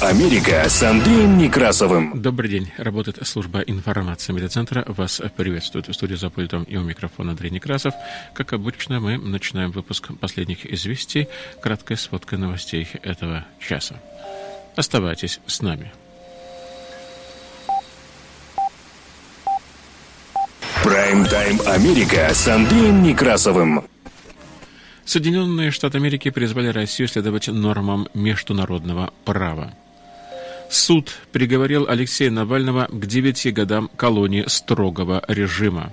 Америка с Андреем Некрасовым. Добрый день. Работает служба информации медиацентра. Вас приветствует в студии за пультом и у микрофона Андрей Некрасов. Как обычно, мы начинаем выпуск последних известий, краткой сводкой новостей этого часа. Оставайтесь с нами. Прайм-тайм Америка с Андреем Некрасовым. Соединенные Штаты Америки призвали Россию следовать нормам международного права. Суд приговорил Алексея Навального к девяти годам колонии строгого режима.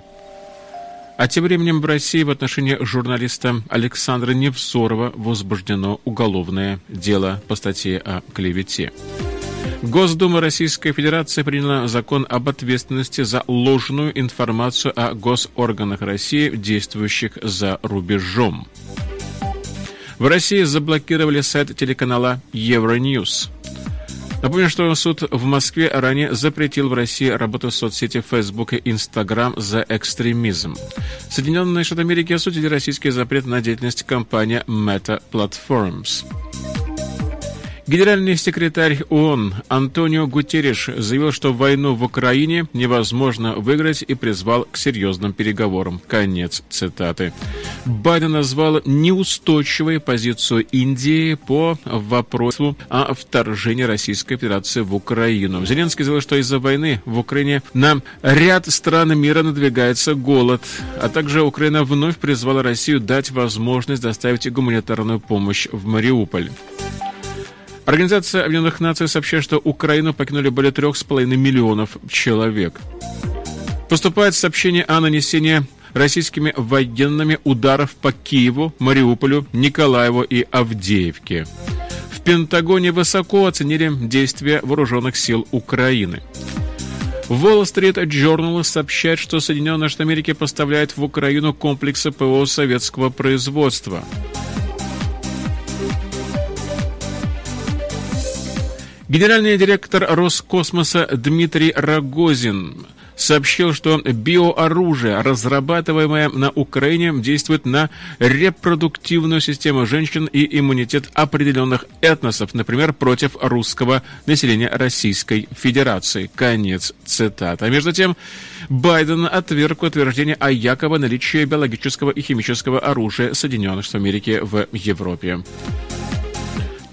А тем временем в России в отношении журналиста Александра Невзорова возбуждено уголовное дело по статье о клевете. Госдума Российской Федерации приняла закон об ответственности за ложную информацию о госорганах России, действующих за рубежом. В России заблокировали сайт телеканала Евроньюз. Напомню, что суд в Москве ранее запретил в России работу соцсети Facebook и Instagram за экстремизм. Соединенные Штаты Америки осудили российский запрет на деятельность компании Meta Platforms. Генеральный секретарь ООН Антонио Гутерриш заявил, что войну в Украине невозможно выиграть и призвал к серьезным переговорам. Конец цитаты. Байден назвал неустойчивой позицию Индии по вопросу о вторжении Российской Федерации в Украину. Зеленский заявил, что из-за войны в Украине на ряд стран мира надвигается голод, а также Украина вновь призвала Россию дать возможность доставить гуманитарную помощь в Мариуполь. Организация Объединенных Наций сообщает, что Украину покинули более трех с половиной миллионов человек. Поступает сообщение о нанесении российскими военными ударов по Киеву, Мариуполю, Николаеву и Авдеевке. В Пентагоне высоко оценили действия вооруженных сил Украины. Wall Street Journal сообщает, что Соединенные Штаты Америки поставляют в Украину комплексы ПВО советского производства. Генеральный директор Роскосмоса Дмитрий Рогозин сообщил, что биооружие, разрабатываемое на Украине, действует на репродуктивную систему женщин и иммунитет определенных этносов, например, против русского населения Российской Федерации. Конец цитаты. А между тем, Байден отверг утверждение о якобы наличии биологического и химического оружия Соединенных Штатов Америки в Европе.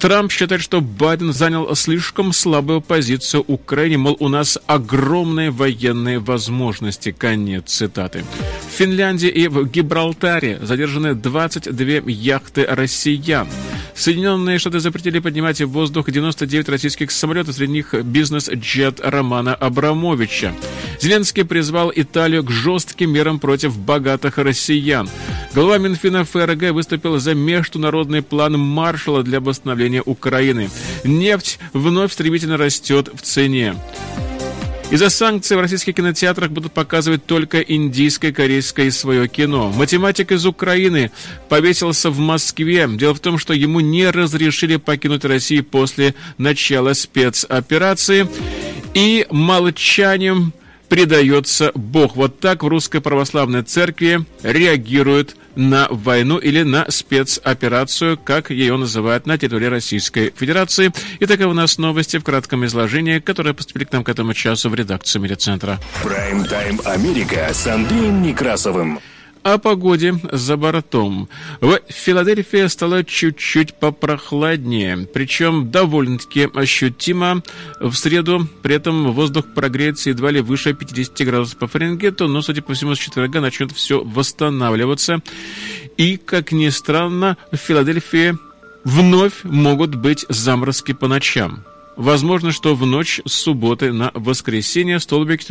Трамп считает, что Байден занял слишком слабую позицию Украине, мол, у нас огромные военные возможности. Конец цитаты. В Финляндии и в Гибралтаре задержаны 22 яхты россиян. Соединенные Штаты запретили поднимать в воздух 99 российских самолетов, среди них бизнес-джет Романа Абрамовича. Зеленский призвал Италию к жестким мерам против богатых россиян. Глава Минфина ФРГ выступил за международный план Маршала для восстановления Украины. Нефть вновь стремительно растет в цене. Из-за санкций в российских кинотеатрах будут показывать только индийское, корейское и свое кино. Математик из Украины повесился в Москве. Дело в том, что ему не разрешили покинуть Россию после начала спецоперации. И молчанием предается Бог. Вот так в Русской Православной Церкви реагируют на войну или на спецоперацию, как ее называют на территории Российской Федерации. И таковы у нас новости в кратком изложении, которые поступили к нам к этому часу в редакцию Медиацентра. Прайм-тайм Америка с Андреем Некрасовым о погоде за бортом. В Филадельфии стало чуть-чуть попрохладнее, причем довольно-таки ощутимо. В среду при этом воздух прогреется едва ли выше 50 градусов по Фаренгейту, но, судя по всему, с четверга начнет все восстанавливаться. И, как ни странно, в Филадельфии вновь могут быть заморозки по ночам. Возможно, что в ночь с субботы на воскресенье столбики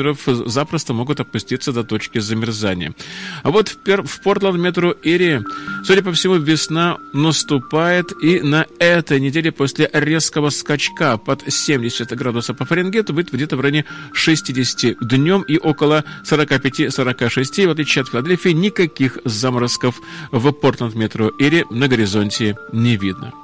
запросто могут опуститься до точки замерзания. А вот в, Пер в Портланд метро Эри Судя по всему, весна наступает, и на этой неделе после резкого скачка под 70 градусов по Фаренгейту будет где-то в районе 60 днем и около 45-46. В отличие от Филадельфии, никаких заморозков в Портленд-метро или на горизонте не видно.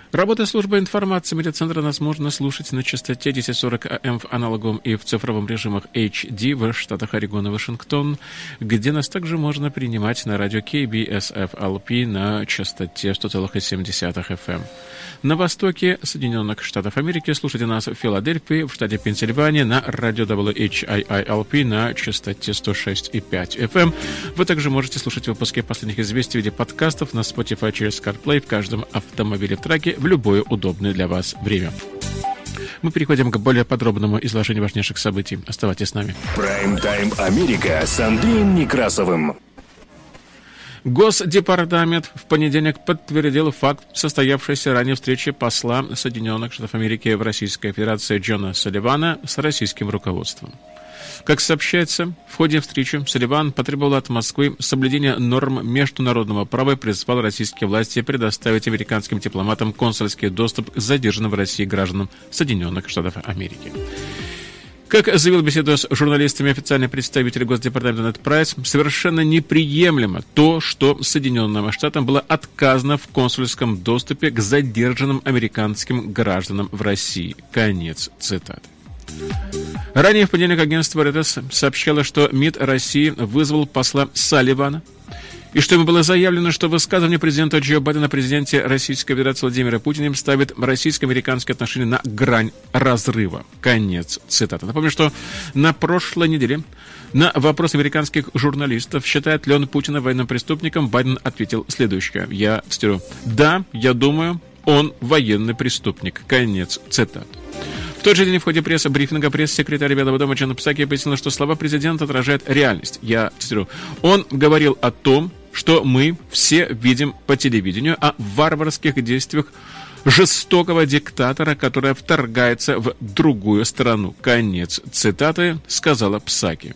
Работа службы информации медиацентра нас можно слушать на частоте 1040 АМ в аналоговом и в цифровом режимах HD в штатах Орегон и Вашингтон, где нас также можно принимать на радио KBSF-LP на частоте 100,7 FM. На востоке Соединенных Штатов Америки слушайте нас в Филадельфии, в штате Пенсильвания на радио WHIILP на частоте 106,5 FM. Вы также можете слушать выпуски последних известий в виде подкастов на Spotify через CarPlay в каждом автомобиле в траке в любое удобное для вас время. Мы переходим к более подробному изложению важнейших событий. Оставайтесь с нами. Прайм-тайм Америка с Андреем Некрасовым. Госдепартамент в понедельник подтвердил факт состоявшейся ранее встречи посла Соединенных Штатов Америки в Российской Федерации Джона Салливана с российским руководством. Как сообщается, в ходе встречи Салливан потребовал от Москвы соблюдения норм международного права и призвал российские власти предоставить американским дипломатам консульский доступ к задержанным в России гражданам Соединенных Штатов Америки. Как заявил беседу с журналистами официальный представитель Госдепартамента Нед Прайс, совершенно неприемлемо то, что Соединенным Штатам было отказано в консульском доступе к задержанным американским гражданам в России. Конец цитаты. Ранее в понедельник агентство РТС сообщало, что МИД России вызвал посла Салливана, и что ему было заявлено, что высказывание президента Джо Байдена президенте Российской Федерации Владимира Путина ставит российско-американские отношения на грань разрыва. Конец цитаты. Напомню, что на прошлой неделе на вопрос американских журналистов, считает ли он Путина военным преступником, Байден ответил следующее. Я цитирую. «Да, я думаю, он военный преступник». Конец цитаты. В тот же день в ходе пресса-брифинга пресс-секретарь Белого дома Джона Псаки пояснила, что слова президента отражают реальность. Я цитирую. Он говорил о том, что мы все видим по телевидению, о варварских действиях жестокого диктатора, который вторгается в другую страну. Конец цитаты сказала Псаки.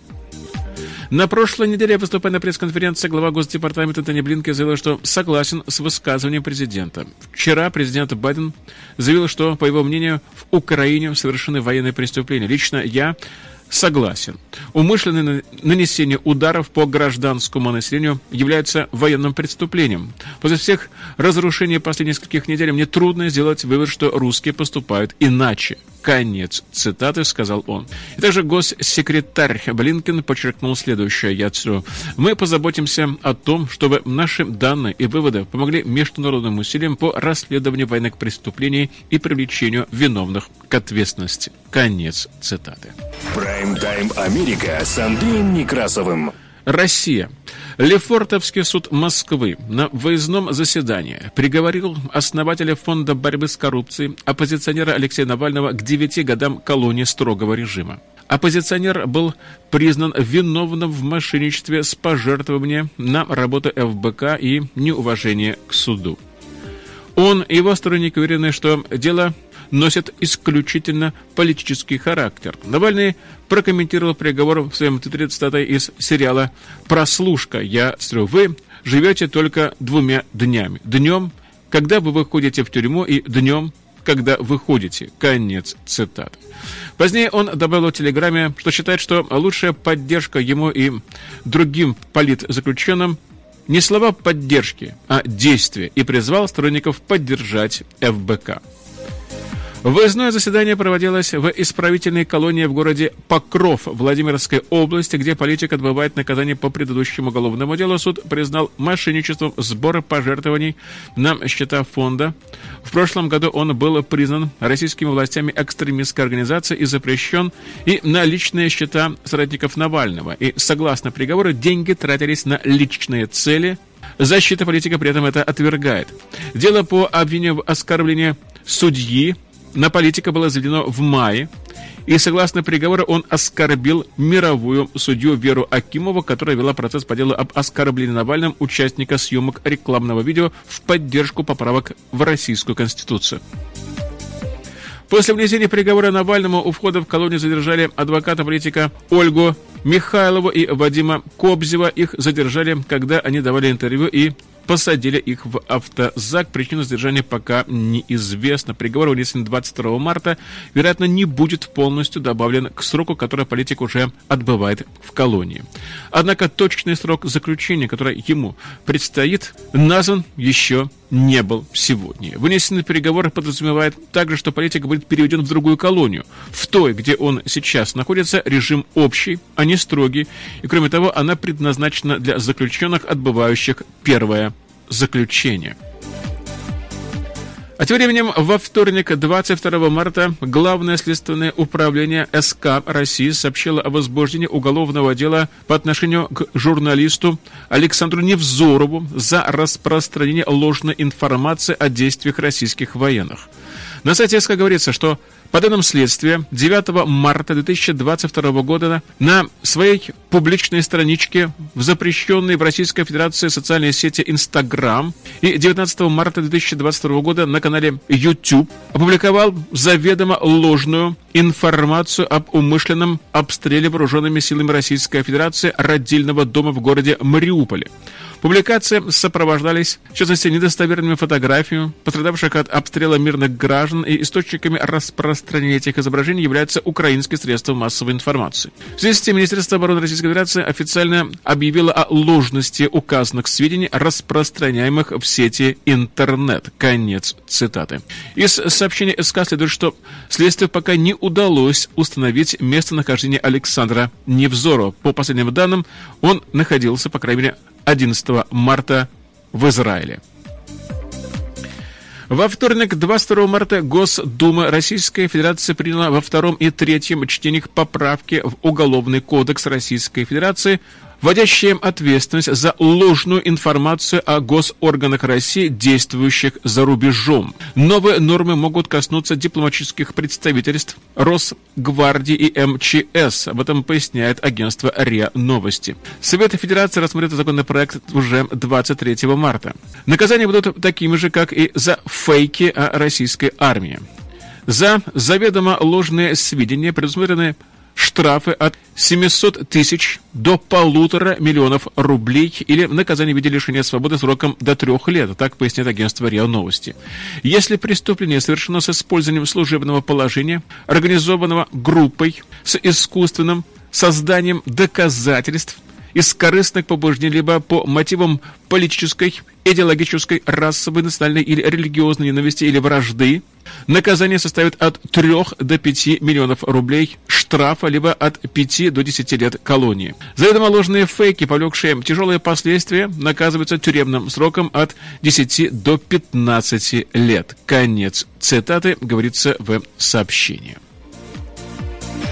На прошлой неделе, выступая на пресс-конференции, глава Госдепартамента Тони Блинки заявил, что согласен с высказыванием президента. Вчера президент Байден заявил, что, по его мнению, в Украине совершены военные преступления. Лично я согласен. Умышленное нанесение ударов по гражданскому населению является военным преступлением. После всех разрушений последних нескольких недель мне трудно сделать вывод, что русские поступают иначе. Конец цитаты, сказал он. И также госсекретарь Блинкен подчеркнул следующее, я цитирую. «Мы позаботимся о том, чтобы наши данные и выводы помогли международным усилиям по расследованию военных преступлений и привлечению виновных к ответственности». Конец цитаты. Прайм-тайм Америка с Андреем Некрасовым. Россия. Лефортовский суд Москвы на выездном заседании приговорил основателя Фонда борьбы с коррупцией, оппозиционера Алексея Навального к девяти годам колонии строгого режима. Оппозиционер был признан виновным в мошенничестве с пожертвованием на работу ФБК и неуважение к суду. Он и его сторонники уверены, что дело носит исключительно политический характер. Навальный прокомментировал приговор в своем твиттере цитатой из сериала «Прослушка». Я строю, вы живете только двумя днями. Днем, когда вы выходите в тюрьму, и днем, когда выходите. Конец цитаты. Позднее он добавил в телеграмме, что считает, что лучшая поддержка ему и другим политзаключенным не слова поддержки, а действия, и призвал сторонников поддержать ФБК. Выездное заседание проводилось в исправительной колонии в городе Покров Владимирской области, где политик отбывает наказание по предыдущему уголовному делу. Суд признал мошенничеством сбора пожертвований на счета фонда. В прошлом году он был признан российскими властями экстремистской организацией и запрещен и на личные счета соратников Навального. И согласно приговору, деньги тратились на личные цели. Защита политика при этом это отвергает. Дело по обвинению в оскорблении судьи на политика было заведено в мае, и согласно приговору он оскорбил мировую судью Веру Акимову, которая вела процесс по делу об оскорблении Навальным участника съемок рекламного видео в поддержку поправок в Российскую Конституцию. После внесения приговора Навальному у входа в колонию задержали адвоката политика Ольгу Михайлову и Вадима Кобзева. Их задержали, когда они давали интервью и посадили их в автозак. Причина задержания пока неизвестна. Приговор вынесен 22 марта. Вероятно, не будет полностью добавлен к сроку, который политик уже отбывает в колонии. Однако точный срок заключения, который ему предстоит, назван еще не был сегодня. Вынесенный переговор подразумевает также, что политик будет переведен в другую колонию. В той, где он сейчас находится, режим общий, а не строгий. И кроме того, она предназначена для заключенных, отбывающих первое заключение. А тем временем во вторник, 22 марта, Главное следственное управление СК России сообщило о возбуждении уголовного дела по отношению к журналисту Александру Невзорову за распространение ложной информации о действиях российских военных. На сайте СК говорится, что по данным следствия, 9 марта 2022 года на своей публичной страничке в запрещенной в Российской Федерации социальной сети Instagram и 19 марта 2022 года на канале YouTube опубликовал заведомо ложную информацию об умышленном обстреле вооруженными силами Российской Федерации родильного дома в городе Мариуполе. Публикации сопровождались, в частности, недостоверными фотографиями пострадавших от обстрела мирных граждан и источниками распространения этих изображений являются украинские средства массовой информации. В связи с тем, Министерство обороны Российской Федерации официально объявило о ложности указанных сведений, распространяемых в сети интернет. Конец цитаты. Из сообщения СК следует, что следствию пока не удалось установить местонахождение Александра Невзорова. По последним данным, он находился, по крайней мере, 11 марта в Израиле. Во вторник, 22 марта, Госдума Российской Федерации приняла во втором и третьем чтениях поправки в Уголовный кодекс Российской Федерации вводящие ответственность за ложную информацию о госорганах России, действующих за рубежом. Новые нормы могут коснуться дипломатических представительств Росгвардии и МЧС. Об этом поясняет агентство РИА Новости. Совет Федерации рассмотрит законопроект уже 23 марта. Наказания будут такими же, как и за фейки о российской армии. За заведомо ложные сведения предусмотрены штрафы от 700 тысяч до полутора миллионов рублей или наказание в виде лишения свободы сроком до трех лет, так поясняет агентство РИА Новости. Если преступление совершено с использованием служебного положения, организованного группой с искусственным созданием доказательств из корыстных побуждений, либо по мотивам политической, идеологической, расовой, национальной или религиозной ненависти или вражды, наказание составит от 3 до 5 миллионов рублей штрафа, либо от 5 до 10 лет колонии. Заведомо ложные фейки, повлекшие тяжелые последствия, наказываются тюремным сроком от 10 до 15 лет. Конец цитаты, говорится в сообщении.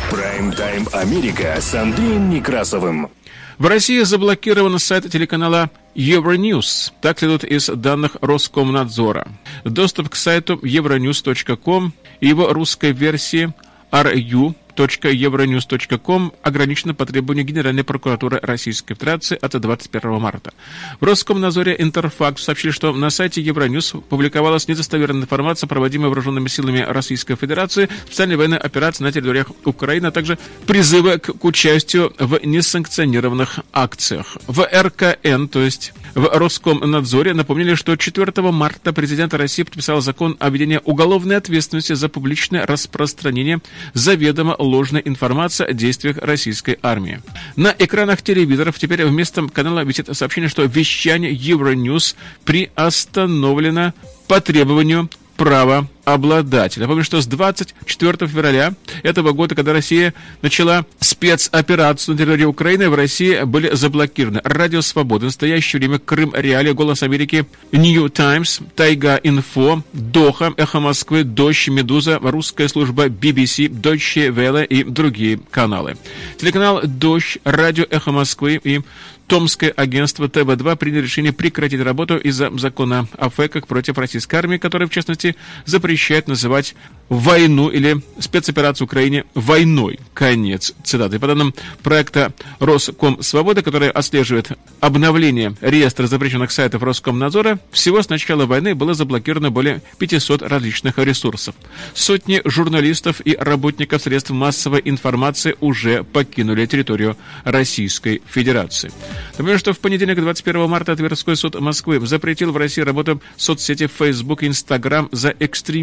Прайм-тайм Америка с Андреем Некрасовым. В России заблокирован сайт телеканала Euronews. Так следует из данных Роскомнадзора. Доступ к сайту euronews.com и его русской версии RU euronews.com ограничено по требованию Генеральной прокуратуры Российской Федерации от 21 марта. В Роскомнадзоре Интерфакт сообщили, что на сайте Евроньюз публиковалась недостоверная информация, проводимая вооруженными силами Российской Федерации, специальной военной операции на территориях Украины, а также призывы к, к участию в несанкционированных акциях. В РКН, то есть в Роскомнадзоре, напомнили, что 4 марта президент России подписал закон о введении уголовной ответственности за публичное распространение заведомо ложная информация о действиях российской армии. На экранах телевизоров теперь вместо канала висит сообщение, что вещание Euronews приостановлено по требованию права обладателя. Напомню, что с 24 февраля этого года, когда Россия начала спецоперацию на территории Украины, в России были заблокированы Радио Свобода, в настоящее время Крым Реалия, Голос Америки, New Times, Тайга Инфо, Доха, Эхо Москвы, Дождь, Медуза, русская служба BBC, Deutsche Welle и другие каналы. Телеканал Дождь, Радио Эхо Москвы и Томское агентство ТВ-2 приняли решение прекратить работу из-за закона о фейках против российской армии, который, в частности, запрещает запрещает называть войну или спецоперацию Украине войной. Конец цитаты. По данным проекта Роском Свобода, который отслеживает обновление реестра запрещенных сайтов Роскомнадзора, всего с начала войны было заблокировано более 500 различных ресурсов. Сотни журналистов и работников средств массовой информации уже покинули территорию Российской Федерации. Напомню, что в понедельник, 21 марта, Тверской суд Москвы запретил в России работу соцсети Facebook и Instagram за экстремизм.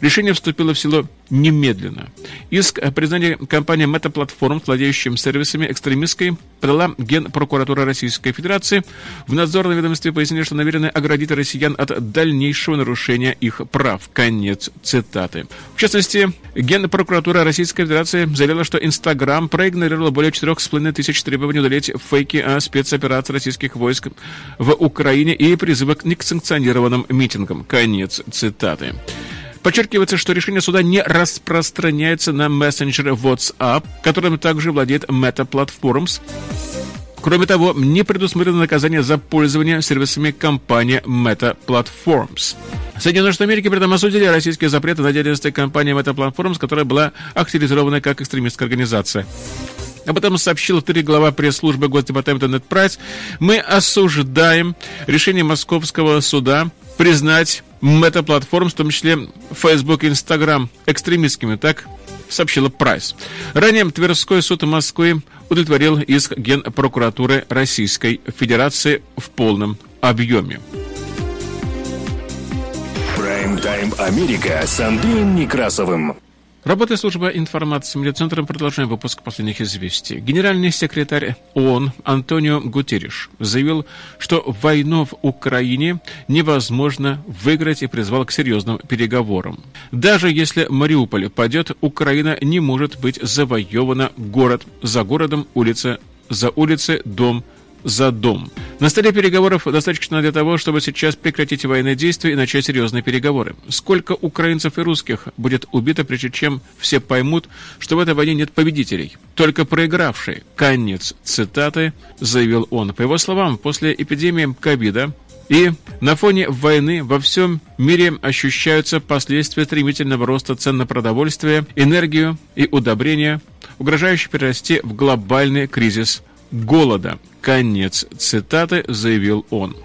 Решение вступило в силу немедленно. Иск о признании компании Platform, владеющим сервисами экстремистской, подала Генпрокуратура Российской Федерации. В надзорном ведомстве пояснили, что намерены оградить россиян от дальнейшего нарушения их прав. Конец цитаты. В частности, Генпрокуратура Российской Федерации заявила, что Инстаграм проигнорировала более 4,5 тысяч требований удалить фейки о спецоперации российских войск в Украине и призывы к санкционированным митингам. Конец цитаты. Подчеркивается, что решение суда не распространяется на мессенджер WhatsApp, которым также владеет Meta Platforms. Кроме того, не предусмотрено наказание за пользование сервисами компании Meta Platforms. Соединенные Штаты Америки при этом осудили российские запреты на деятельность компании Meta Platforms, которая была активизирована как экстремистская организация. Об этом сообщил в глава пресс-службы Госдепартамента Нед Прайс. Мы осуждаем решение Московского суда признать Meta Platforms, в том числе Facebook и Instagram, экстремистскими, так сообщила Прайс. Ранее Тверской суд Москвы удовлетворил иск Генпрокуратуры Российской Федерации в полном объеме. Прайм-тайм Америка с Андреем Некрасовым. Работая служба информации медиацентром, продолжаем выпуск последних известий. Генеральный секретарь ООН Антонио Гутерриш заявил, что войну в Украине невозможно выиграть и призвал к серьезным переговорам. Даже если Мариуполь падет, Украина не может быть завоевана город за городом, улица за улицей, дом за дом. На столе переговоров достаточно для того, чтобы сейчас прекратить военные действия и начать серьезные переговоры. Сколько украинцев и русских будет убито, прежде чем все поймут, что в этой войне нет победителей, только проигравшие. Конец цитаты, заявил он. По его словам, после эпидемии ковида и на фоне войны во всем мире ощущаются последствия стремительного роста цен на продовольствие, энергию и удобрения, угрожающие перерасти в глобальный кризис голода. Конец цитаты, заявил он.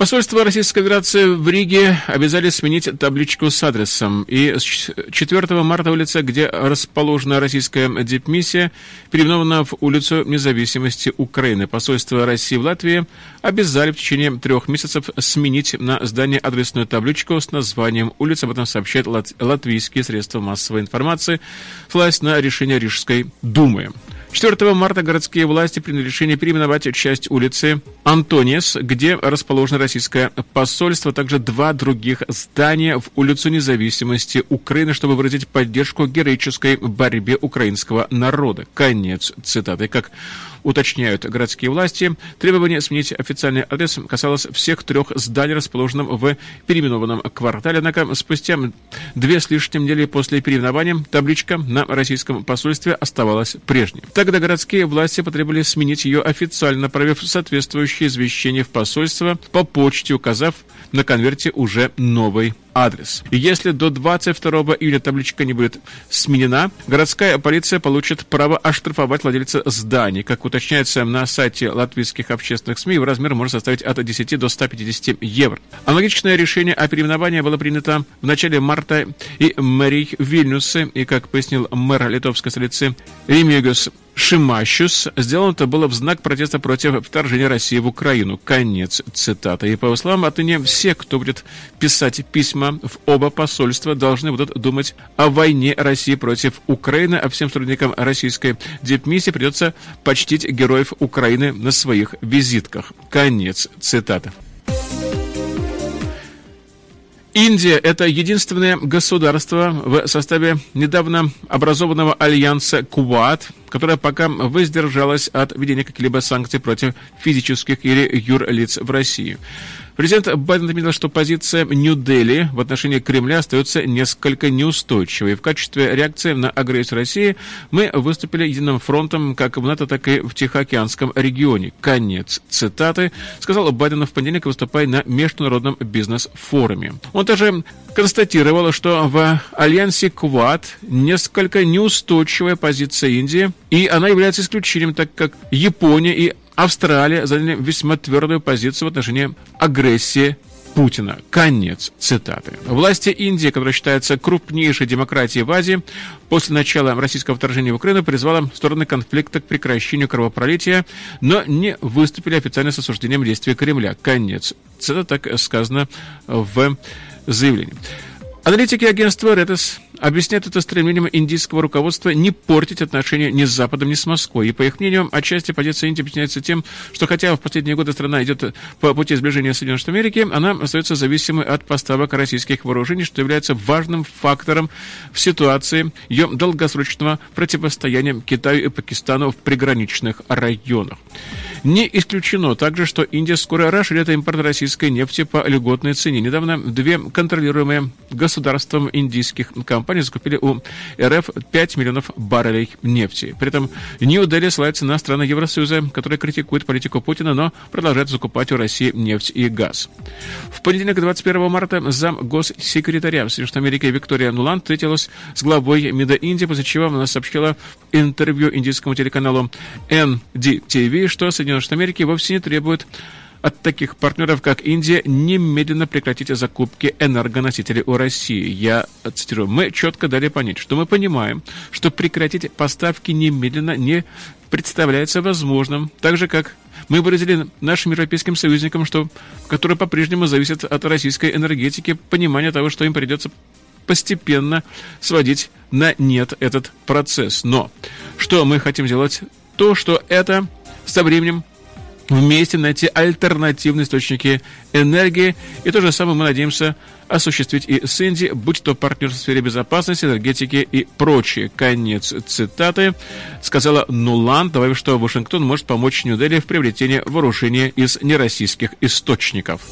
Посольство Российской Федерации в Риге обязали сменить табличку с адресом. И с 4 марта улица, где расположена российская дипмиссия, переименована в улицу независимости Украины. Посольство России в Латвии обязали в течение трех месяцев сменить на здание адресную табличку с названием улицы. Об этом сообщают лат латвийские средства массовой информации, ссылаясь на решение Рижской думы. 4 марта городские власти приняли решение переименовать часть улицы Антониес, где расположено российское посольство, а также два других здания в улицу независимости Украины, чтобы выразить поддержку героической борьбе украинского народа. Конец цитаты. Как уточняют городские власти, требование сменить официальный адрес касалось всех трех зданий, расположенных в переименованном квартале. Однако спустя две с лишним недели после переименования табличка на российском посольстве оставалась прежней. Тогда городские власти потребовали сменить ее официально, направив соответствующее извещение в посольство по почте, указав на конверте уже новый адрес. И если до 22 июля табличка не будет сменена, городская полиция получит право оштрафовать владельца зданий. Как уточняется на сайте латвийских общественных СМИ, его размер может составить от 10 до 150 евро. Аналогичное решение о переименовании было принято в начале марта и мэрией Вильнюса, и, как пояснил мэр литовской столицы Ремигус Шимащус. Сделано это было в знак протеста против вторжения России в Украину. Конец цитаты. И по его словам, отныне все, кто будет писать письма в оба посольства, должны будут думать о войне России против Украины, а всем сотрудникам российской дипмиссии придется почтить героев Украины на своих визитках. Конец цитаты. Индия – это единственное государство в составе недавно образованного альянса Куат, которое пока воздержалось от введения каких-либо санкций против физических или юрлиц в России. Президент Байден отметил, что позиция Нью-Дели в отношении Кремля остается несколько неустойчивой. В качестве реакции на агрессию России мы выступили единым фронтом как в НАТО, так и в Тихоокеанском регионе. Конец цитаты, сказал Байден в понедельник, выступая на международном бизнес-форуме. Он также констатировал, что в альянсе Квад несколько неустойчивая позиция Индии, и она является исключением, так как Япония и Австралия заняли весьма твердую позицию в отношении агрессии Путина. Конец цитаты. Власти Индии, которая считается крупнейшей демократией в Азии, после начала российского вторжения в Украину призвала стороны конфликта к прекращению кровопролития, но не выступили официально с осуждением действий Кремля. Конец. Цитата так сказано в заявлении. Аналитики агентства Reuters объясняют это стремлением индийского руководства не портить отношения ни с Западом, ни с Москвой. И, по их мнению, отчасти позиция Индии объясняется тем, что хотя в последние годы страна идет по пути сближения Соединенных Штатов Америки, она остается зависимой от поставок российских вооружений, что является важным фактором в ситуации ее долгосрочного противостояния Китаю и Пакистану в приграничных районах. Не исключено также, что Индия скоро расширит импорт российской нефти по льготной цене. Недавно две контролируемые государством индийских компаний закупили у РФ 5 миллионов баррелей нефти. При этом Нью-Дели ссылается на страны Евросоюза, которые критикуют политику Путина, но продолжают закупать у России нефть и газ. В понедельник, 21 марта, зам госсекретаря Соединенных Америки Виктория Нуланд встретилась с главой МИДа Индии, после чего она сообщила интервью индийскому телеканалу NDTV, что Соединенные Штаты Америки вовсе не требуют от таких партнеров, как Индия, немедленно прекратить закупки энергоносителей у России. Я цитирую. Мы четко дали понять, что мы понимаем, что прекратить поставки немедленно не представляется возможным, так же, как мы выразили нашим европейским союзникам, что, которые по-прежнему зависят от российской энергетики, понимание того, что им придется постепенно сводить на нет этот процесс. Но что мы хотим сделать? То, что это со временем вместе найти альтернативные источники энергии. И то же самое мы надеемся осуществить и с Индией, будь то партнер в сфере безопасности, энергетики и прочее. Конец цитаты. Сказала Нулан, добавив, что Вашингтон может помочь Нью-Дели в приобретении вооружения из нероссийских источников.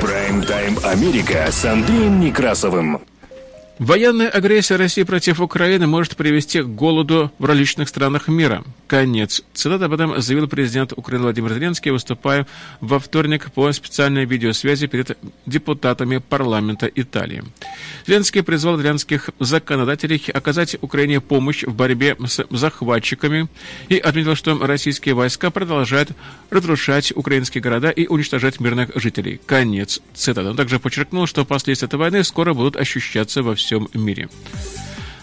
Прайм-тайм Америка с Андреем Некрасовым. Военная агрессия России против Украины может привести к голоду в различных странах мира. Конец. Цитата об этом заявил президент Украины Владимир Зеленский, выступая во вторник по специальной видеосвязи перед депутатами парламента Италии. Зеленский призвал итальянских законодателей оказать Украине помощь в борьбе с захватчиками и отметил, что российские войска продолжают разрушать украинские города и уничтожать мирных жителей. Конец. Цитата. Он также подчеркнул, что последствия этой войны скоро будут ощущаться во всем всем мире.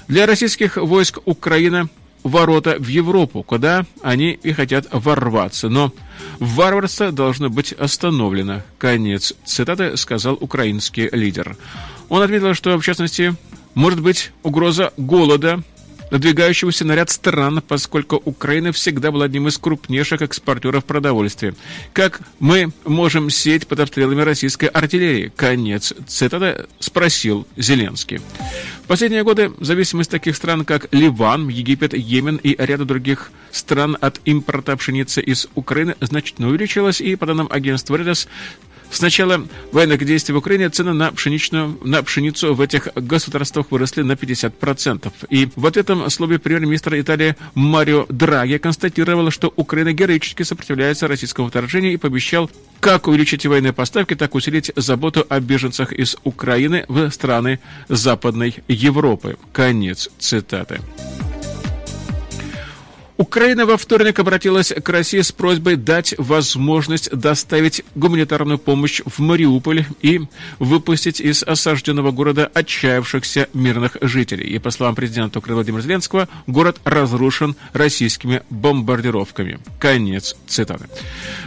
Для российских войск Украина ворота в Европу, куда они и хотят ворваться. Но варварство должно быть остановлено. Конец цитаты сказал украинский лидер. Он отметил, что, в частности, может быть угроза голода надвигающегося на ряд стран, поскольку Украина всегда была одним из крупнейших экспортеров продовольствия. Как мы можем сеять под обстрелами российской артиллерии? Конец цитата спросил Зеленский. В последние годы зависимость таких стран, как Ливан, Египет, Йемен и ряда других стран от импорта пшеницы из Украины значительно увеличилась, и, по данным агентства Reuters, с начала военных действий в Украине цены на, пшеничную, на пшеницу в этих государствах выросли на 50%. И в ответном слове премьер-министр Италии Марио Драги констатировал, что Украина героически сопротивляется российскому вторжению и пообещал как увеличить военные поставки, так усилить заботу о беженцах из Украины в страны Западной Европы. Конец цитаты. Украина во вторник обратилась к России с просьбой дать возможность доставить гуманитарную помощь в Мариуполь и выпустить из осажденного города отчаявшихся мирных жителей. И по словам президента Украины Владимира Зеленского, город разрушен российскими бомбардировками. Конец цитаты.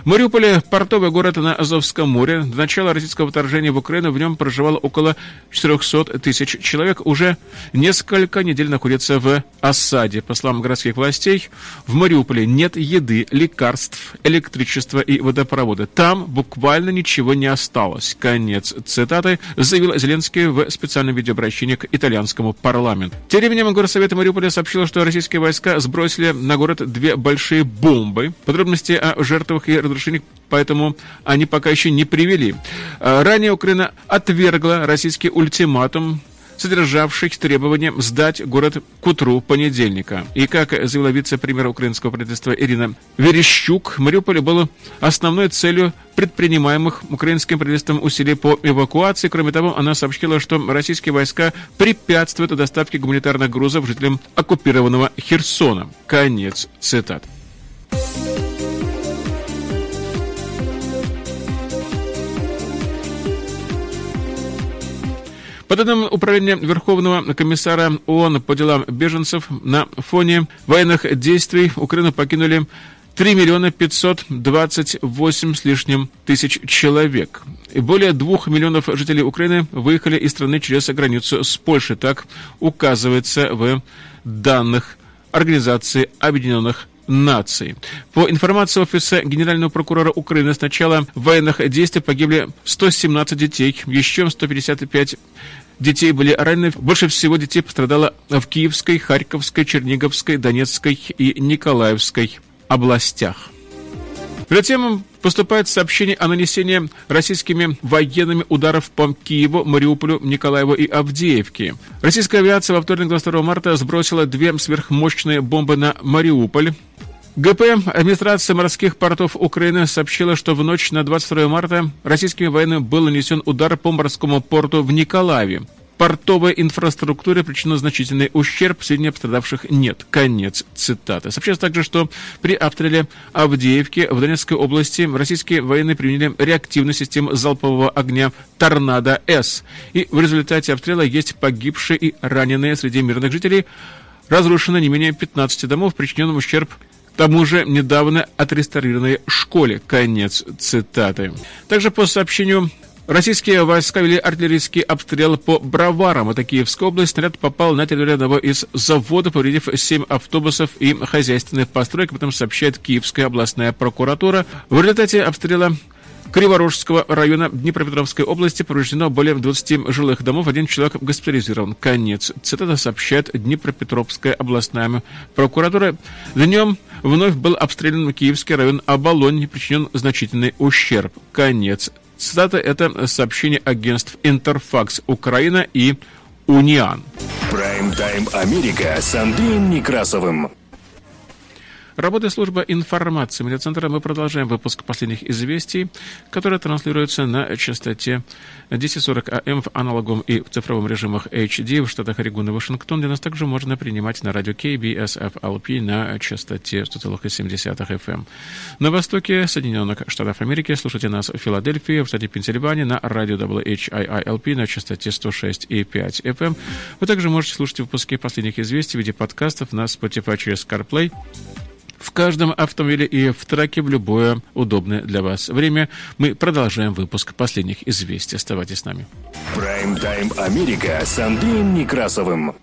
Мариуполь – портовый город на Азовском море. До начала российского вторжения в Украину в нем проживало около 400 тысяч человек. Уже несколько недель находится в осаде. По словам городских властей, в Мариуполе нет еды, лекарств, электричества и водопровода. Там буквально ничего не осталось. Конец цитаты заявил Зеленский в специальном видеообращении к итальянскому парламенту. Тем временем Горсовет Мариуполя сообщил, что российские войска сбросили на город две большие бомбы. Подробности о жертвах и разрушениях поэтому они пока еще не привели. А, ранее Украина отвергла российский ультиматум содержавший требование сдать город к утру понедельника. И, как заявила вице-премьер украинского правительства Ирина Верещук, Мариуполь был основной целью предпринимаемых украинским правительством усилий по эвакуации. Кроме того, она сообщила, что российские войска препятствуют доставке гуманитарных грузов жителям оккупированного Херсона. Конец цитат. По данным Управления Верховного комиссара ООН по делам беженцев, на фоне военных действий Украину покинули 3 миллиона 528 с лишним тысяч человек. И более 2 миллионов жителей Украины выехали из страны через границу с Польшей. Так указывается в данных Организации Объединенных наций. По информации Офиса Генерального прокурора Украины, с начала военных действий погибли 117 детей, еще 155 детей были ранены. Больше всего детей пострадало в Киевской, Харьковской, Черниговской, Донецкой и Николаевской областях. Затем поступает сообщение о нанесении российскими военными ударов по Киеву, Мариуполю, Николаеву и Авдеевке. Российская авиация во вторник 22 марта сбросила две сверхмощные бомбы на Мариуполь. ГП администрация морских портов Украины сообщила, что в ночь на 22 марта российскими военными был нанесен удар по морскому порту в Николаеве. Портовой инфраструктуре причинен значительный ущерб, сведений пострадавших нет. Конец цитаты. Сообщается также, что при обстреле Авдеевки в Донецкой области российские военные применили реактивную систему залпового огня «Торнадо-С». И в результате обстрела есть погибшие и раненые среди мирных жителей. Разрушено не менее 15 домов, причинен ущерб тому же недавно отреставрированной школе. Конец цитаты. Также по сообщению Российские войска вели артиллерийский обстрел по Броварам. Это Киевская область. Снаряд попал на территорию одного из заводов, повредив 7 автобусов и хозяйственных построек. Об этом сообщает Киевская областная прокуратура. В результате обстрела Криворожского района Днепропетровской области повреждено более 20 жилых домов. Один человек госпитализирован. Конец. Цитата сообщает Днепропетровская областная прокуратура. Днем вновь был обстрелян Киевский район Оболонь. Причинен значительный ущерб. Конец. Цитата – это сообщение агентств «Интерфакс Украина» и «Униан». Прайм-тайм Америка с Андреем Некрасовым. Работает служба информации медиацентра. Мы продолжаем выпуск последних известий, которые транслируются на частоте 1040 АМ в аналоговом и в цифровом режимах HD в штатах Орегон и Вашингтон, где нас также можно принимать на радио KBSFLP на частоте 100,7 FM. Эм. На востоке Соединенных Штатов Америки слушайте нас в Филадельфии, в штате Пенсильвания на радио WHIILP на частоте 106,5 FM. Эм. Вы также можете слушать выпуски последних известий в виде подкастов на Spotify через CarPlay в каждом автомобиле и в траке в любое удобное для вас время. Мы продолжаем выпуск последних известий. Оставайтесь с нами. Прайм-тайм Америка с Андреем Некрасовым.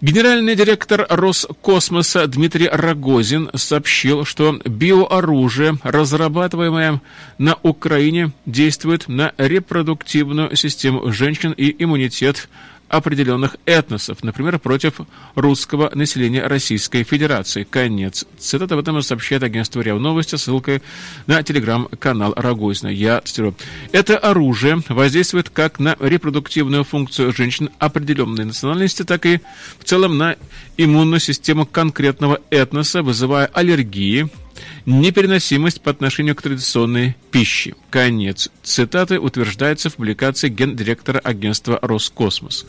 Генеральный директор Роскосмоса Дмитрий Рогозин сообщил, что биооружие, разрабатываемое на Украине, действует на репродуктивную систему женщин и иммунитет определенных этносов, например, против русского населения Российской Федерации. Конец. Цитата в этом сообщает агентство РИА Новости, ссылкой на телеграм-канал Рогозина. Я цитирую. Это оружие воздействует как на репродуктивную функцию женщин определенной национальности, так и в целом на иммунную систему конкретного этноса, вызывая аллергии, непереносимость по отношению к традиционной пище. Конец цитаты утверждается в публикации гендиректора агентства «Роскосмос».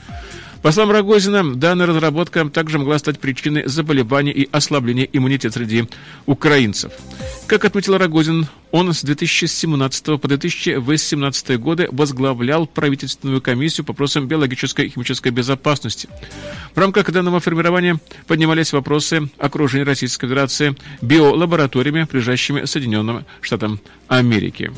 По словам Рогозина, данная разработка также могла стать причиной заболеваний и ослабления иммунитета среди украинцев. Как отметил Рогозин, он с 2017 по 2018 годы возглавлял правительственную комиссию по вопросам биологической и химической безопасности. В рамках данного формирования поднимались вопросы окружения Российской Федерации биолабораториями, прилежащими Соединенным Штатам Америки.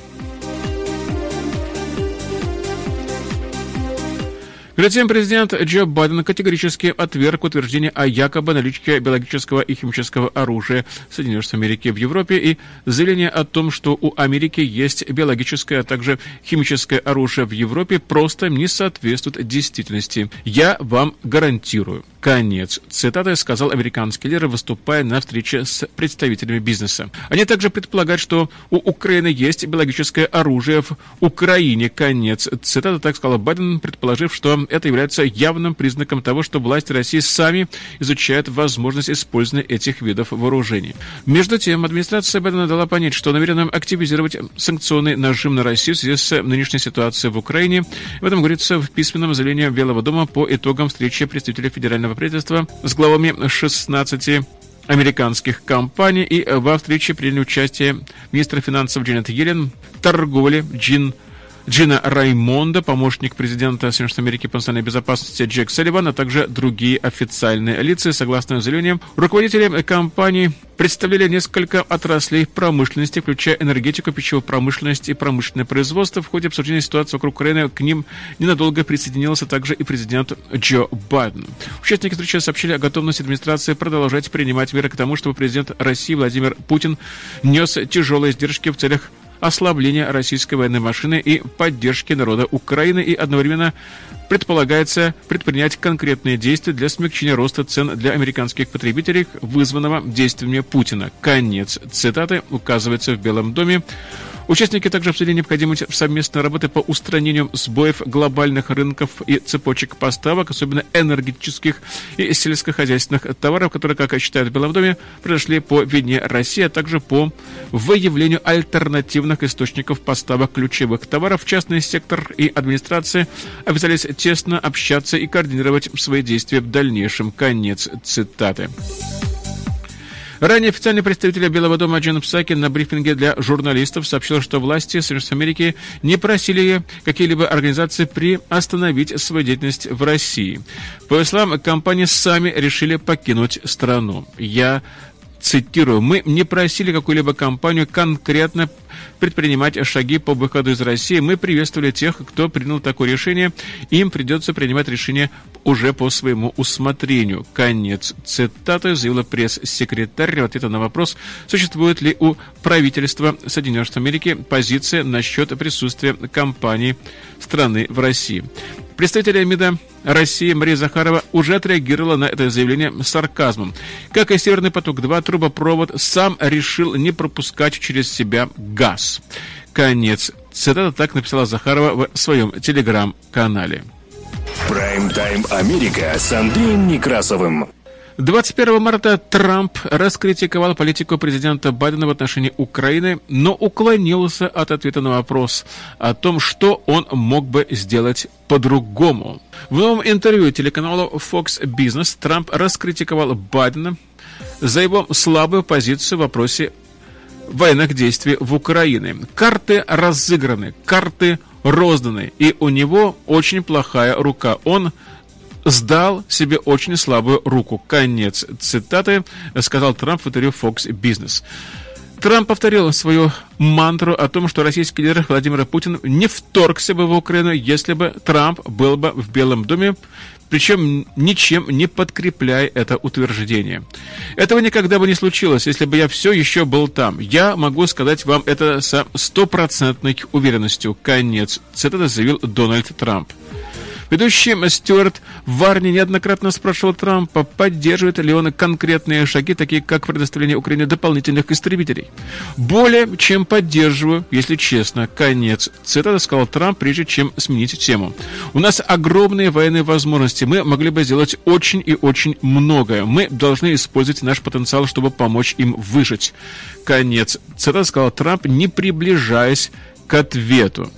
Затем президент Джо Байден категорически отверг утверждение о якобы наличии биологического и химического оружия Соединенных Штатов Америки в Европе и заявление о том, что у Америки есть биологическое, а также химическое оружие в Европе, просто не соответствует действительности. Я вам гарантирую. Конец. Цитата сказал американский лидер, выступая на встрече с представителями бизнеса. Они также предполагают, что у Украины есть биологическое оружие в Украине. Конец. Цитата так сказал Байден, предположив, что это является явным признаком того, что власти России сами изучают возможность использования этих видов вооружений. Между тем, администрация Байдена дала понять, что намерена активизировать санкционный нажим на Россию в связи с нынешней ситуацией в Украине. В этом говорится в письменном заявлении Белого дома по итогам встречи представителей федерального правительства с главами 16 американских компаний, и во встрече приняли участие министр финансов Дженнет Йеллен, торговли Джин Джина Раймонда, помощник президента Соединенных Штатов Америки по национальной безопасности Джек Салливан, а также другие официальные лица. Согласно заявлениям, руководители компании представляли несколько отраслей промышленности, включая энергетику, пищевую промышленность и промышленное производство. В ходе обсуждения ситуации вокруг Украины к ним ненадолго присоединился также и президент Джо Байден. Участники встречи сообщили о готовности администрации продолжать принимать меры к тому, чтобы президент России Владимир Путин нес тяжелые издержки в целях ослабления российской военной машины и поддержки народа Украины и одновременно предполагается предпринять конкретные действия для смягчения роста цен для американских потребителей, вызванного действиями Путина. Конец цитаты указывается в Белом доме. Участники также обсудили необходимость совместной работы по устранению сбоев глобальных рынков и цепочек поставок, особенно энергетических и сельскохозяйственных товаров, которые, как считают в Белом доме, произошли по вине России, а также по выявлению альтернативных источников поставок ключевых товаров. Частный сектор и администрация обязались тесно общаться и координировать свои действия в дальнейшем. Конец цитаты. Ранее официальный представитель Белого дома Джен Псаки на брифинге для журналистов сообщил, что власти Соединенных Америки не просили какие-либо организации приостановить свою деятельность в России. По словам, компании сами решили покинуть страну. Я цитирую, мы не просили какую-либо компанию конкретно предпринимать шаги по выходу из России. Мы приветствовали тех, кто принял такое решение. Им придется принимать решение уже по своему усмотрению. Конец цитаты заявила пресс-секретарь в ответ на вопрос, существует ли у правительства Соединенных Штатов Америки позиция насчет присутствия компании страны в России. Представитель МИДа России Мария Захарова уже отреагировала на это заявление сарказмом. Как и «Северный поток-2», трубопровод сам решил не пропускать через себя газ. Конец. Цитата так написала Захарова в своем телеграм-канале. Прайм-тайм Америка с Андреем Некрасовым. 21 марта Трамп раскритиковал политику президента Байдена в отношении Украины, но уклонился от ответа на вопрос о том, что он мог бы сделать по-другому. В новом интервью телеканалу Fox Business Трамп раскритиковал Байдена за его слабую позицию в вопросе военных действий в Украине. Карты разыграны, карты розданы, и у него очень плохая рука. Он сдал себе очень слабую руку. Конец цитаты, сказал Трамп в интервью Fox Business. Трамп повторил свою мантру о том, что российский лидер Владимир Путин не вторгся бы в Украину, если бы Трамп был бы в Белом доме, причем ничем не подкрепляя это утверждение. Этого никогда бы не случилось, если бы я все еще был там. Я могу сказать вам это со стопроцентной уверенностью. Конец. Цитата заявил Дональд Трамп. Ведущий Стюарт Варни неоднократно спрашивал Трампа, поддерживает ли он конкретные шаги, такие как предоставление Украине дополнительных истребителей. Более чем поддерживаю, если честно. Конец. Цитата сказал Трамп, прежде чем сменить тему. У нас огромные военные возможности. Мы могли бы сделать очень и очень многое. Мы должны использовать наш потенциал, чтобы помочь им выжить. Конец. Цитата сказал Трамп, не приближаясь к ответу.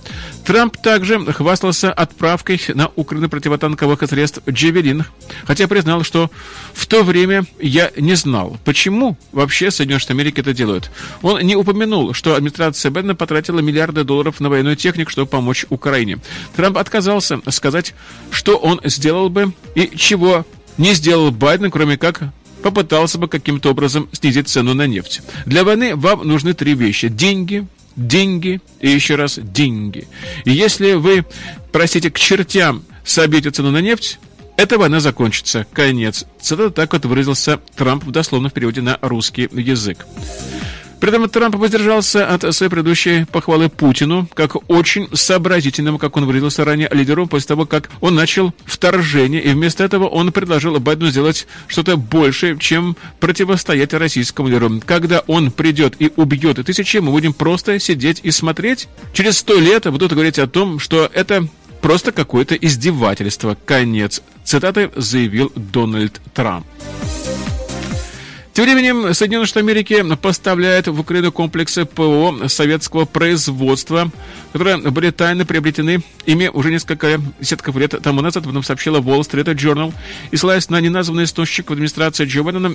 Трамп также хвастался отправкой на Украину противотанковых средств «Джевелин», хотя признал, что в то время я не знал, почему вообще Соединенные Штаты Америки это делают. Он не упомянул, что администрация Бенна потратила миллиарды долларов на военную технику, чтобы помочь Украине. Трамп отказался сказать, что он сделал бы и чего не сделал Байден, кроме как попытался бы каким-то образом снизить цену на нефть. Для войны вам нужны три вещи. Деньги, деньги и еще раз деньги. И если вы, простите, к чертям собьете цену на нефть, эта война закончится. Конец. Цитата так вот выразился Трамп в дословном переводе на русский язык. При этом Трамп воздержался от своей предыдущей похвалы Путину, как очень сообразительному, как он выразился ранее, лидеру, после того, как он начал вторжение, и вместо этого он предложил Байдену сделать что-то большее, чем противостоять российскому лидеру. Когда он придет и убьет тысячи, мы будем просто сидеть и смотреть. Через сто лет будут говорить о том, что это просто какое-то издевательство. Конец цитаты заявил Дональд Трамп. Тем временем Соединенные Штаты Америки поставляют в Украину комплексы ПО советского производства, которые были тайно приобретены ими уже несколько десятков лет тому назад, об этом сообщила Wall Street Journal, и ссылаясь на неназванный источник в администрации Джо Байдена,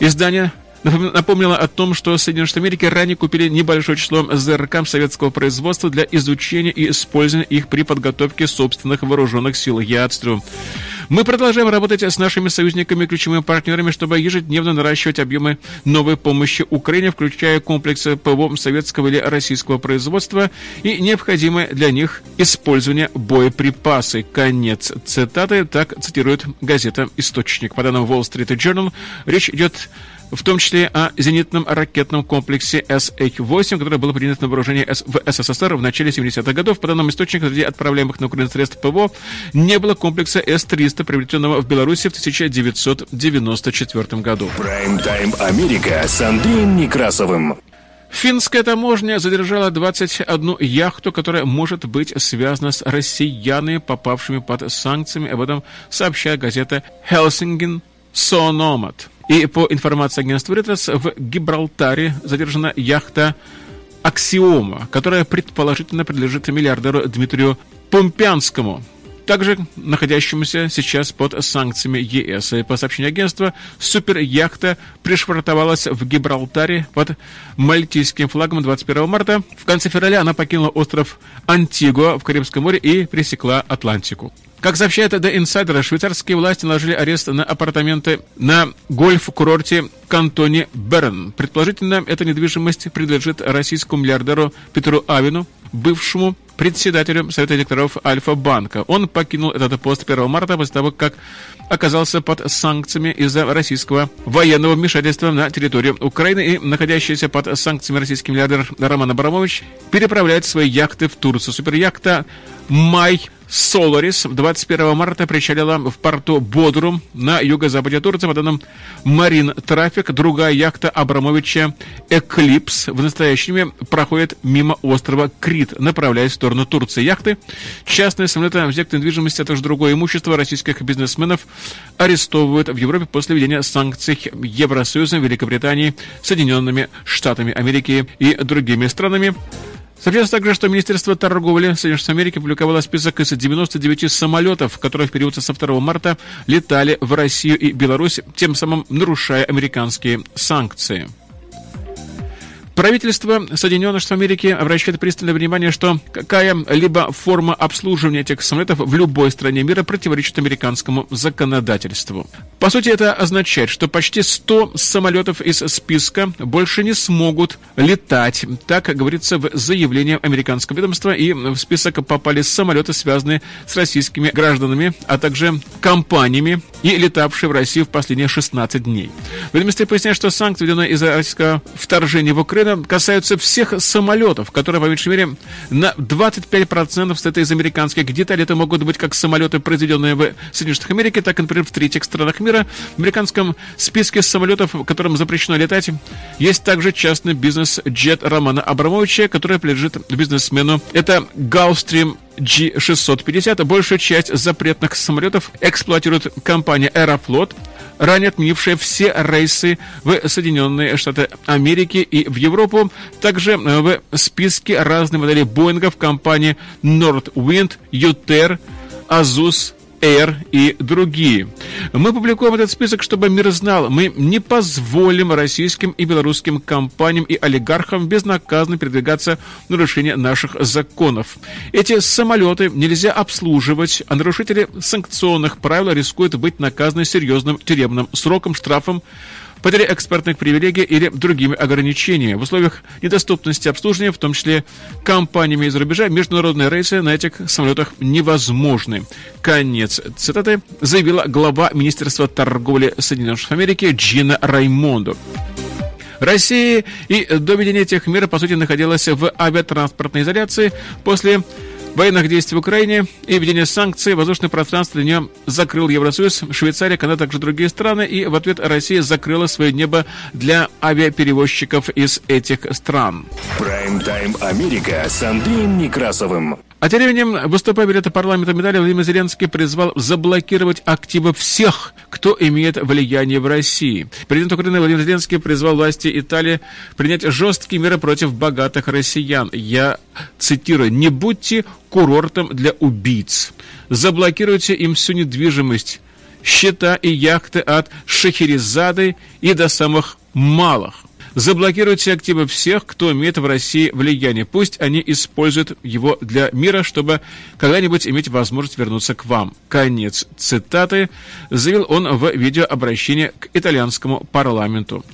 издание напомнила о том, что Соединенные Штаты Америки ранее купили небольшое число ЗРК советского производства для изучения и использования их при подготовке собственных вооруженных сил. Отстрю. Мы продолжаем работать с нашими союзниками и ключевыми партнерами, чтобы ежедневно наращивать объемы новой помощи Украине, включая комплексы ПВО советского или российского производства и необходимое для них использование боеприпасы. Конец цитаты, так цитирует газета «Источник». По данным Wall Street Journal, речь идет в том числе о зенитном ракетном комплексе SH-8, который был принят на вооружение в СССР в начале 70-х годов. По данным источника, среди отправляемых на Украину средств ПВО не было комплекса С-300, приобретенного в Беларуси в 1994 году. Прайм-тайм Америка с Андреем Некрасовым. Финская таможня задержала 21 яхту, которая может быть связана с россиянами, попавшими под санкциями. Об этом сообщает газета «Хелсинген Сономат». И по информации агентства Reuters, в Гибралтаре задержана яхта «Аксиома», которая предположительно принадлежит миллиардеру Дмитрию Помпянскому, также находящемуся сейчас под санкциями ЕС. И по сообщению агентства, суперяхта пришвартовалась в Гибралтаре под мальтийским флагом 21 марта. В конце февраля она покинула остров Антигуа в Карибском море и пересекла Атлантику. Как сообщает The Insider, швейцарские власти наложили арест на апартаменты на гольф-курорте кантоне Берн. Предположительно, эта недвижимость принадлежит российскому миллиардеру Петру Авину, бывшему председателю Совета директоров Альфа-банка. Он покинул этот пост 1 марта после того, как оказался под санкциями из-за российского военного вмешательства на территорию Украины и находящийся под санкциями российский миллиардер Роман Абрамович переправляет свои яхты в Турцию. Суперяхта «Май» Соларис 21 марта причалила в порту Бодрум на юго-западе Турции, по данным Марин Трафик. Другая яхта Абрамовича Эклипс в настоящее время проходит мимо острова Крит, направляясь в сторону Турции. Яхты, частные самолеты, объекты недвижимости, а также другое имущество российских бизнесменов арестовывают в Европе после введения санкций Евросоюзом, Великобритании, Соединенными Штатами Америки и другими странами. Соответственно также, что Министерство торговли Соединенных Штатов Америки публиковало список из 99 самолетов, которые в период со 2 марта летали в Россию и Беларусь, тем самым нарушая американские санкции. Правительство Соединенных Штатов Америки обращает пристальное внимание, что какая-либо форма обслуживания этих самолетов в любой стране мира противоречит американскому законодательству. По сути, это означает, что почти 100 самолетов из списка больше не смогут летать. Так говорится в заявлении американского ведомства, и в список попали самолеты, связанные с российскими гражданами, а также компаниями, и летавшие в Россию в последние 16 дней. В ведомстве поясняют, что санкции, введенные из-за российского вторжения в Украину, Украина касаются всех самолетов, которые, по меньшей мере, на 25% состоят из американских деталей. Это могут быть как самолеты, произведенные в Соединенных Штатах Америки, так и, например, в третьих странах мира. В американском списке самолетов, которым запрещено летать, есть также частный бизнес-джет Романа Абрамовича, который принадлежит бизнесмену. Это Gulfstream G650. Большую часть запретных самолетов эксплуатирует компания Аэрофлот, ранее отменившая все рейсы в Соединенные Штаты Америки и в Европу. Также в списке разных моделей Боингов компании Nordwind, Ютер, Azus, Air и другие. Мы публикуем этот список, чтобы мир знал, мы не позволим российским и белорусским компаниям и олигархам безнаказанно передвигаться в нарушение наших законов. Эти самолеты нельзя обслуживать, а нарушители санкционных правил рискуют быть наказаны серьезным тюремным сроком, штрафом потерей экспортных привилегий или другими ограничениями. В условиях недоступности обслуживания, в том числе компаниями из-за рубежа, международные рейсы на этих самолетах невозможны. Конец цитаты заявила глава Министерства торговли Соединенных Штатов Америки Джина Раймондо. Россия и до введения этих мер, по сути, находилась в авиатранспортной изоляции после военных действий в Украине и введение санкций воздушное пространство для нее закрыл Евросоюз, Швейцария, Канада, также другие страны, и в ответ Россия закрыла свое небо для авиаперевозчиков из этих стран. Прайм-тайм Америка с Андреем Некрасовым. А тем временем, выступая перед парламентом медали, Владимир Зеленский призвал заблокировать активы всех, кто имеет влияние в России. Президент Украины Владимир Зеленский призвал власти Италии принять жесткие меры против богатых россиян. Я цитирую, «Не будьте курортом для убийц. Заблокируйте им всю недвижимость, счета и яхты от Шахерезады и до самых малых. Заблокируйте активы всех, кто имеет в России влияние. Пусть они используют его для мира, чтобы когда-нибудь иметь возможность вернуться к вам. Конец цитаты, заявил он в видеообращении к итальянскому парламенту.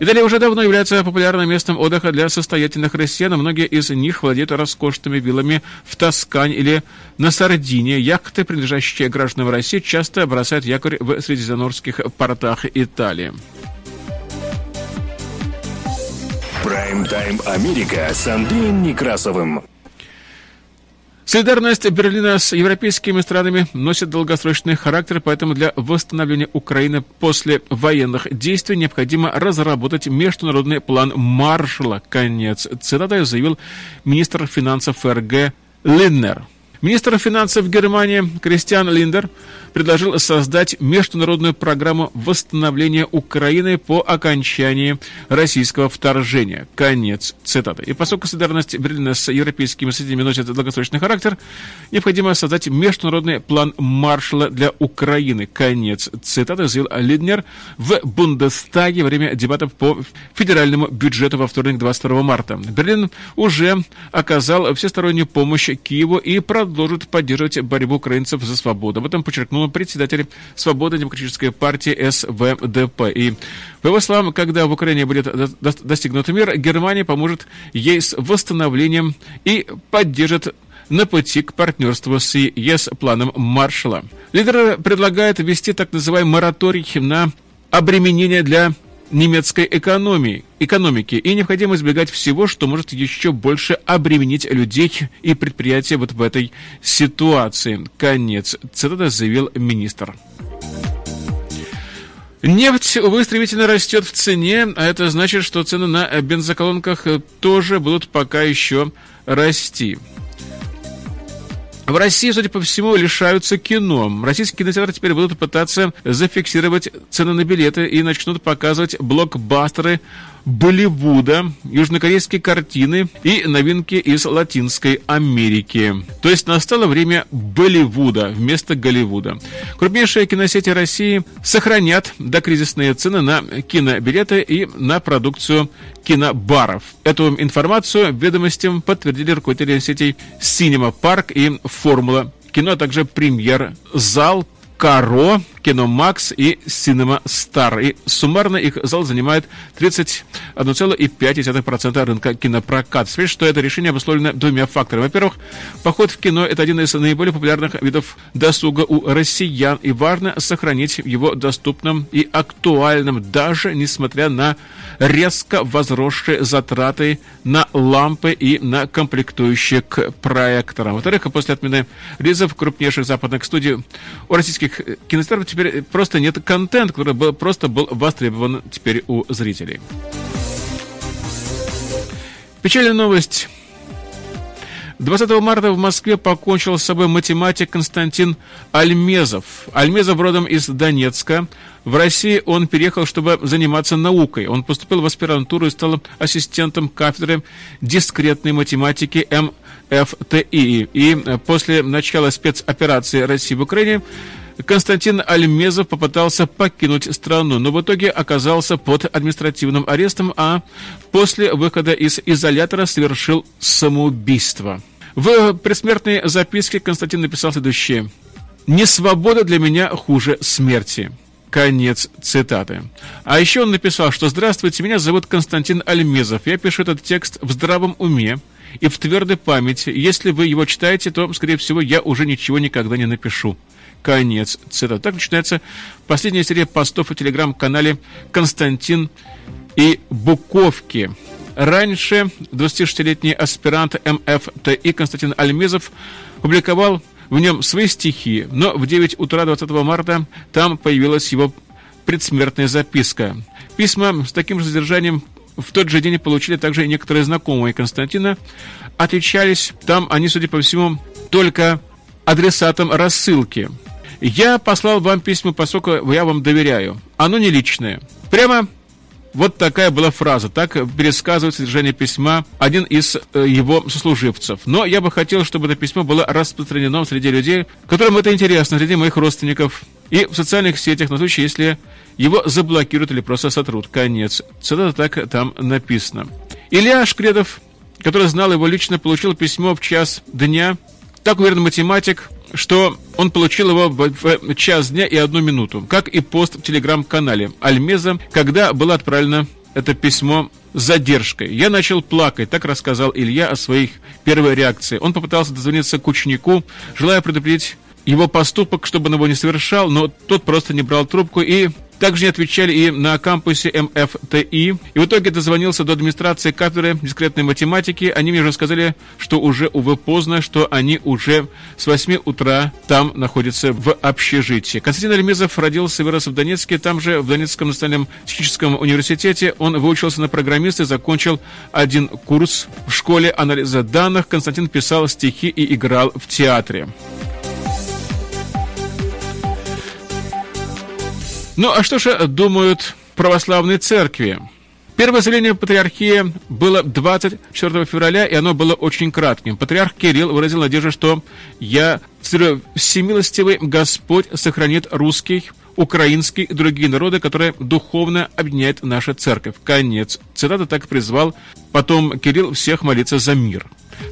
Италия уже давно является популярным местом отдыха для состоятельных россиян. Многие из них владеют роскошными виллами в Тоскане или на Сардинии. Яхты, принадлежащие гражданам России, часто бросают якорь в средиземноморских портах Италии. Прайм-тайм Америка с Андреем Некрасовым. Солидарность Берлина с европейскими странами носит долгосрочный характер, поэтому для восстановления Украины после военных действий необходимо разработать международный план Маршала. Конец цитаты заявил министр финансов ФРГ Линнер. Министр финансов Германии Кристиан Линдер предложил создать международную программу восстановления Украины по окончании российского вторжения. Конец цитаты. И поскольку солидарность Берлина с европейскими соседями носит долгосрочный характер, необходимо создать международный план Маршала для Украины. Конец цитаты, заявил Лиднер в Бундестаге во время дебатов по федеральному бюджету во вторник 22 марта. Берлин уже оказал всестороннюю помощь Киеву и продолжил продолжит поддерживать борьбу украинцев за свободу. Об этом подчеркнул председатель Свободной демократической партии СВДП. И, по его словам, когда в Украине будет достигнут мир, Германия поможет ей с восстановлением и поддержит на пути к партнерству с ЕС планом Маршала. Лидер предлагает ввести так называемый мораторий на обременение для немецкой экономии, экономики, и необходимо избегать всего, что может еще больше обременить людей и предприятия вот в этой ситуации. Конец цитата заявил министр. Нефть, увы, стремительно растет в цене, а это значит, что цены на бензоколонках тоже будут пока еще расти. В России, судя по всему, лишаются кино. Российские кинотеатры теперь будут пытаться зафиксировать цены на билеты и начнут показывать блокбастеры Болливуда, южнокорейские картины и новинки из Латинской Америки. То есть настало время Болливуда вместо Голливуда. Крупнейшие киносети России сохранят докризисные цены на кинобилеты и на продукцию кинобаров. Эту информацию ведомостям подтвердили руководители сетей Cinema Park и Формула кино, а также премьер-зал Каро, Кино Макс и Cinema Star. И суммарно их зал занимает 31,5% рынка кинопроката. Смотрите, что это решение обусловлено двумя факторами. Во-первых, поход в кино – это один из наиболее популярных видов досуга у россиян, и важно сохранить его доступным и актуальным, даже несмотря на резко возросшие затраты на лампы и на комплектующие к проекторам. Во-вторых, после отмены релизов крупнейших западных студий у российских кинотеатров теперь просто нет контент, который был, просто был востребован теперь у зрителей. Печальная новость. 20 марта в Москве покончил с собой математик Константин Альмезов. Альмезов родом из Донецка. В России он переехал, чтобы заниматься наукой. Он поступил в аспирантуру и стал ассистентом кафедры дискретной математики МФТИ. И после начала спецоперации России в Украине Константин Альмезов попытался покинуть страну, но в итоге оказался под административным арестом, а после выхода из изолятора совершил самоубийство. В предсмертной записке Константин написал следующее. «Не свобода для меня хуже смерти». Конец цитаты. А еще он написал, что «Здравствуйте, меня зовут Константин Альмезов. Я пишу этот текст в здравом уме и в твердой памяти. Если вы его читаете, то, скорее всего, я уже ничего никогда не напишу». Конец цитаты. Так начинается последняя серия постов в телеграм-канале «Константин и Буковки». Раньше 26-летний аспирант МФТИ Константин Альмезов публиковал в нем свои стихи, но в 9 утра 20 марта там появилась его предсмертная записка. Письма с таким же содержанием в тот же день получили также и некоторые знакомые Константина. Отличались там они, судя по всему, только адресатом рассылки. Я послал вам письма, поскольку я вам доверяю. Оно не личное. Прямо вот такая была фраза, так пересказывает содержание письма один из э, его сослуживцев. Но я бы хотел, чтобы это письмо было распространено среди людей, которым это интересно, среди моих родственников, и в социальных сетях на случай, если его заблокируют или просто сотрут. Конец. Цитата так там написано. Илья Шкредов, который знал его лично, получил письмо в час дня. Так уверен математик, что он получил его в час дня и одну минуту, как и пост в телеграм-канале Альмеза, когда было отправлено это письмо с задержкой. Я начал плакать, так рассказал Илья о своих первой реакции. Он попытался дозвониться к ученику, желая предупредить его поступок, чтобы он его не совершал, но тот просто не брал трубку и также не отвечали и на кампусе МФТИ. И в итоге дозвонился до администрации кафедры дискретной математики. Они мне уже сказали, что уже, увы, поздно, что они уже с 8 утра там находятся в общежитии. Константин Альмезов родился и вырос в Донецке. Там же, в Донецком национальном техническом университете, он выучился на программиста и закончил один курс в школе анализа данных. Константин писал стихи и играл в театре. Ну, а что же думают православные церкви? Первое заявление патриархии было 24 февраля, и оно было очень кратким. Патриарх Кирилл выразил надежду, что «я, цитирую, всемилостивый Господь сохранит русский, украинский и другие народы, которые духовно объединяют наша церковь». Конец. Цитата так призвал потом Кирилл всех молиться за мир.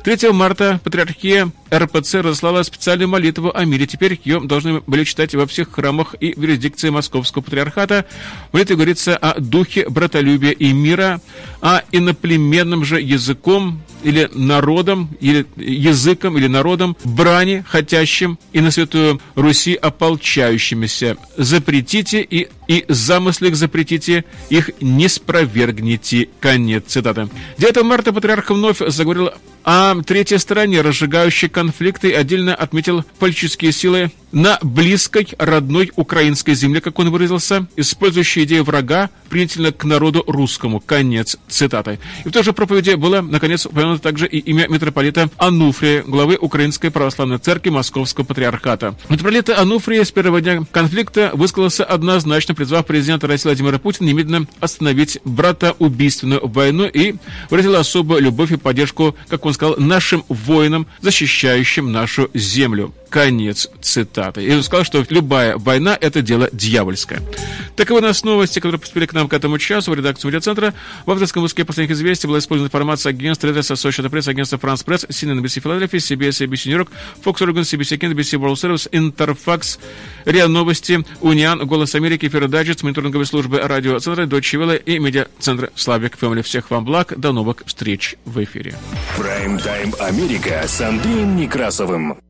3 марта патриархия РПЦ разослала специальную молитву о мире. Теперь ее должны были читать во всех храмах и в юрисдикции Московского патриархата. В молитве говорится о духе братолюбия и мира, а иноплеменным же языком или народом, или языком, или народом, брани, хотящим и на Святую Руси ополчающимися. Запретите и, и замыслы их запретите, их не спровергните. Конец цитаты. 9 марта патриарх вновь заговорил о третьей стороне, разжигающей конфликты, отдельно отметил политические силы на близкой родной украинской земле, как он выразился, использующие идею врага принятельно к народу русскому. Конец цитаты. И в той же проповеди было, наконец, упомянуто также и имя митрополита Ануфрия, главы Украинской православной церкви Московского патриархата. Митрополит Ануфрия с первого дня конфликта высказался однозначно, призвав президента России Владимира Путина немедленно остановить братоубийственную войну и выразил особую любовь и поддержку, как он сказал, нашим воинам, защищающим нашу землю. Конец цитаты. И он сказал, что любая война – это дело дьявольское. Таковы у нас новости, которые поступили к нам к этому часу в редакцию медиацентра. В авторском выпуске последних известий была использована информация агентства Редрес, Associated Press, агентства France Press, CNN, NBC Philadelphia, CBS, ABC New York, Fox Oregon, CBC Kent, NBC World Service, Interfax, РИА Новости, Униан, Голос Америки, Фердайджет, мониторинговые службы радиоцентра, Дочи Велла и медиацентра Славик Фэмили. Всех вам благ. До новых встреч в эфире. Прайм-тайм Америка с Андреем Некрасовым.